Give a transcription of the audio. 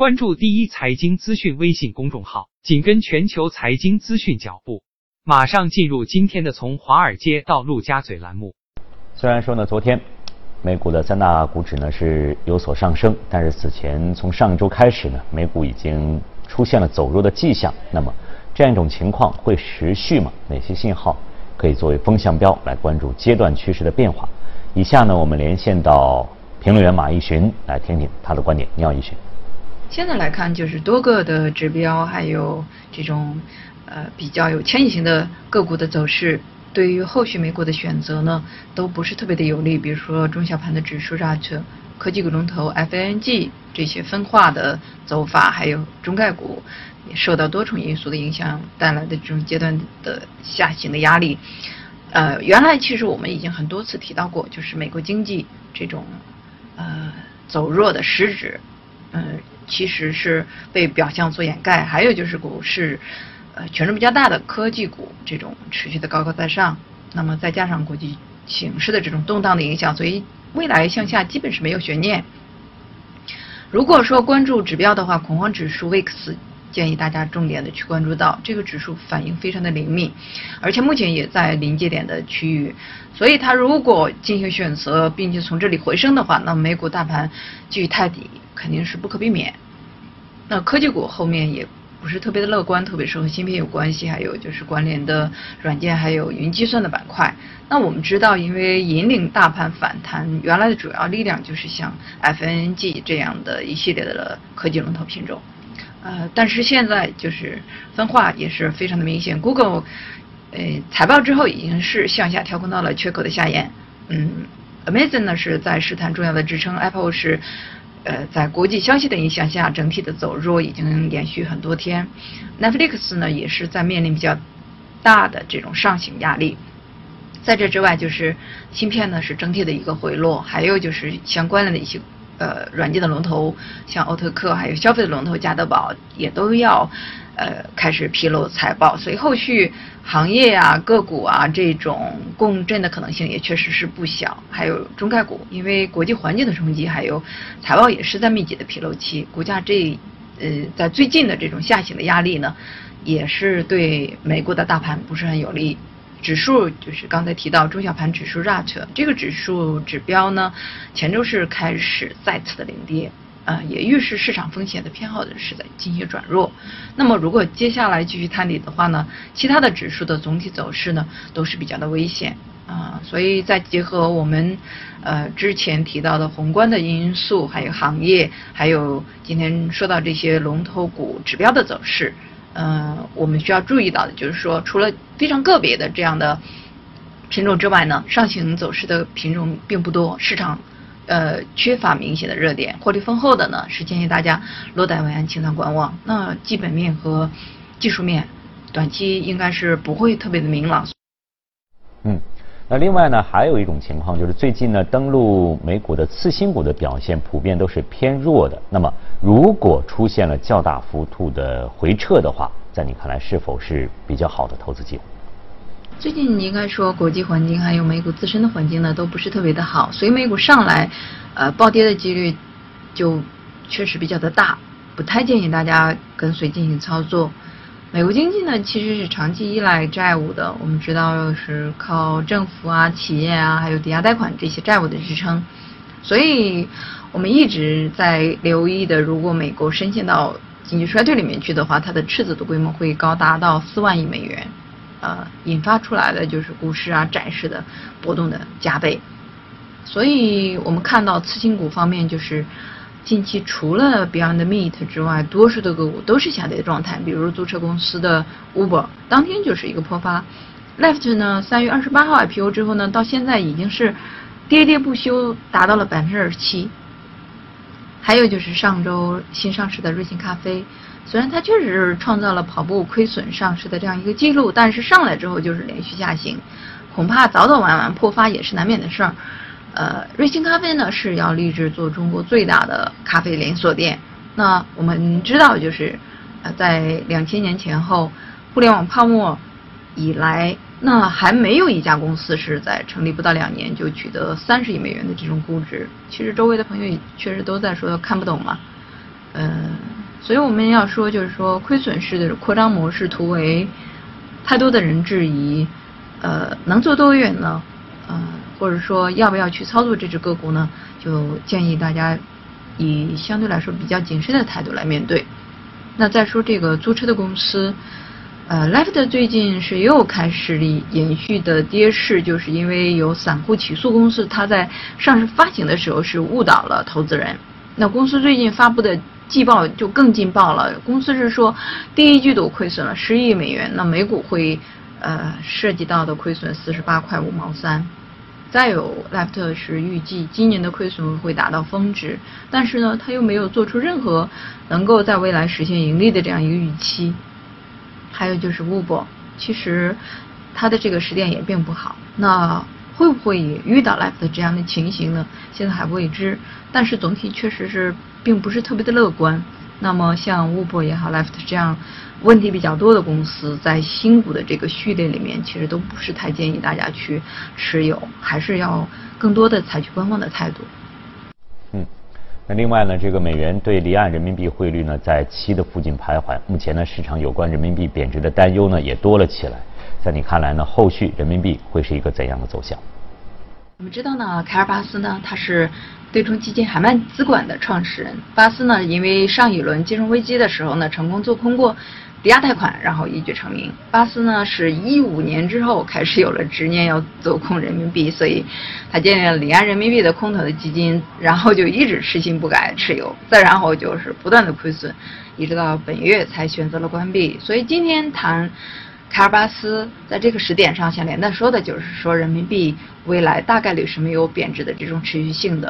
关注第一财经资讯微信公众号，紧跟全球财经资讯脚步。马上进入今天的从华尔街到陆家嘴栏目。虽然说呢，昨天美股的三大股指呢是有所上升，但是此前从上周开始呢，美股已经出现了走弱的迹象。那么这样一种情况会持续吗？哪些信号可以作为风向标来关注阶段趋势的变化？以下呢，我们连线到评论员马一寻来听听他的观点。你好，一寻。现在来看，就是多个的指标，还有这种呃比较有牵引型的个股的走势，对于后续美股的选择呢，都不是特别的有利。比如说中小盘的指数上去，科技股龙头 FANG 这些分化的走法，还有中概股受到多重因素的影响带来的这种阶段的下行的压力。呃，原来其实我们已经很多次提到过，就是美国经济这种呃走弱的实质，嗯。其实是被表象所掩盖，还有就是股市，呃，权重比较大的科技股这种持续的高高在上，那么再加上国际形势的这种动荡的影响，所以未来向下基本是没有悬念。如果说关注指标的话，恐慌指数 VIX 建议大家重点的去关注到这个指数反应非常的灵敏，而且目前也在临界点的区域，所以它如果进行选择，并且从这里回升的话，那美股大盘继续探底。肯定是不可避免。那科技股后面也不是特别的乐观，特别是和芯片有关系，还有就是关联的软件，还有云计算的板块。那我们知道，因为引领大盘反弹，原来的主要力量就是像 FNG 这样的一系列的科技龙头品种。呃，但是现在就是分化也是非常的明显。Google，呃，财报之后已经是向下调控到了缺口的下沿。嗯，Amazon 呢是在试探重要的支撑，Apple 是。呃，在国际消息的影响下，整体的走弱已经连续很多天。Netflix 呢，也是在面临比较大的这种上行压力。在这之外，就是芯片呢是整体的一个回落，还有就是相关的一些呃软件的龙头，像欧特克，还有消费的龙头加德宝，也都要。呃，开始披露财报，所以后续行业啊、个股啊这种共振的可能性也确实是不小。还有中概股，因为国际环境的冲击，还有财报也是在密集的披露期，股价这呃在最近的这种下行的压力呢，也是对美国的大盘不是很有利。指数就是刚才提到中小盘指数 RAT 这个指数指标呢，前周是开始再次的领跌。呃，也预示市场风险的偏好的是在进行转弱。那么，如果接下来继续探底的话呢，其他的指数的总体走势呢，都是比较的危险啊。所以再结合我们呃之前提到的宏观的因素，还有行业，还有今天说到这些龙头股指标的走势，嗯，我们需要注意到的就是说，除了非常个别的这样的品种之外呢，上行走势的品种并不多，市场。呃，缺乏明显的热点，获利丰厚的呢，是建议大家落袋为安，清仓观望。那基本面和技术面，短期应该是不会特别的明朗。嗯，那另外呢，还有一种情况就是最近呢，登陆美股的次新股的表现普遍都是偏弱的。那么，如果出现了较大幅度的回撤的话，在你看来是否是比较好的投资机会？最近你应该说国际环境还有美股自身的环境呢都不是特别的好，所以美股上来，呃暴跌的几率就确实比较的大，不太建议大家跟随进行操作。美国经济呢其实是长期依赖债务的，我们知道是靠政府啊、企业啊还有抵押贷款这些债务的支撑，所以我们一直在留意的，如果美国深陷到经济衰退里面去的话，它的赤字的规模会高达到四万亿美元。呃，引发出来的就是股市啊、债市的波动的加倍，所以我们看到次新股方面，就是近期除了 Beyond Meat 之外，多数的个股都是下跌的状态。比如租车公司的 Uber，当天就是一个破发。Left 呢，三月二十八号 IPO 之后呢，到现在已经是跌跌不休，达到了百分之二十七。还有就是上周新上市的瑞幸咖啡。虽然它确实是创造了跑步亏损上市的这样一个记录，但是上来之后就是连续下行，恐怕早早晚晚破发也是难免的事儿。呃，瑞幸咖啡呢是要立志做中国最大的咖啡连锁店。那我们知道，就是呃在两千年前后，互联网泡沫以来，那还没有一家公司是在成立不到两年就取得三十亿美元的这种估值。其实周围的朋友也确实都在说看不懂嘛，嗯。所以我们要说，就是说亏损式的扩张模式突围，太多的人质疑，呃，能做多远呢？或者说要不要去操作这只个股呢？就建议大家以相对来说比较谨慎的态度来面对。那再说这个租车的公司，呃，Left 最近是又开始延续的跌势，就是因为有散户起诉公司，它在上市发行的时候是误导了投资人。那公司最近发布的。季报就更劲爆了，公司是说第一季度亏损了十亿美元，那每股会呃涉及到的亏损四十八块五毛三。再有，Left 是预计今年的亏损会达到峰值，但是呢，他又没有做出任何能够在未来实现盈利的这样一个预期。还有就是 Uber，其实它的这个时点也并不好，那会不会也遇到 Left 这样的情形呢？现在还未知，但是总体确实是。并不是特别的乐观。那么像 Uber 也好，Left 这样问题比较多的公司，在新股的这个序列里面，其实都不是太建议大家去持有，还是要更多的采取观望的态度。嗯，那另外呢，这个美元对离岸人民币汇率呢，在七的附近徘徊。目前呢，市场有关人民币贬值的担忧呢，也多了起来。在你看来呢，后续人民币会是一个怎样的走向？我们知道呢，凯尔巴斯呢，他是。对冲基金海曼资管的创始人巴斯呢，因为上一轮金融危机的时候呢，成功做空过抵押贷款，然后一举成名。巴斯呢，是一五年之后开始有了执念要做空人民币，所以他建立了离岸人民币的空头的基金，然后就一直痴心不改持有，再然后就是不断的亏损，一直到本月才选择了关闭。所以今天谈。卡尔巴斯在这个时点上，想连带说的就是说，人民币未来大概率是没有贬值的这种持续性的。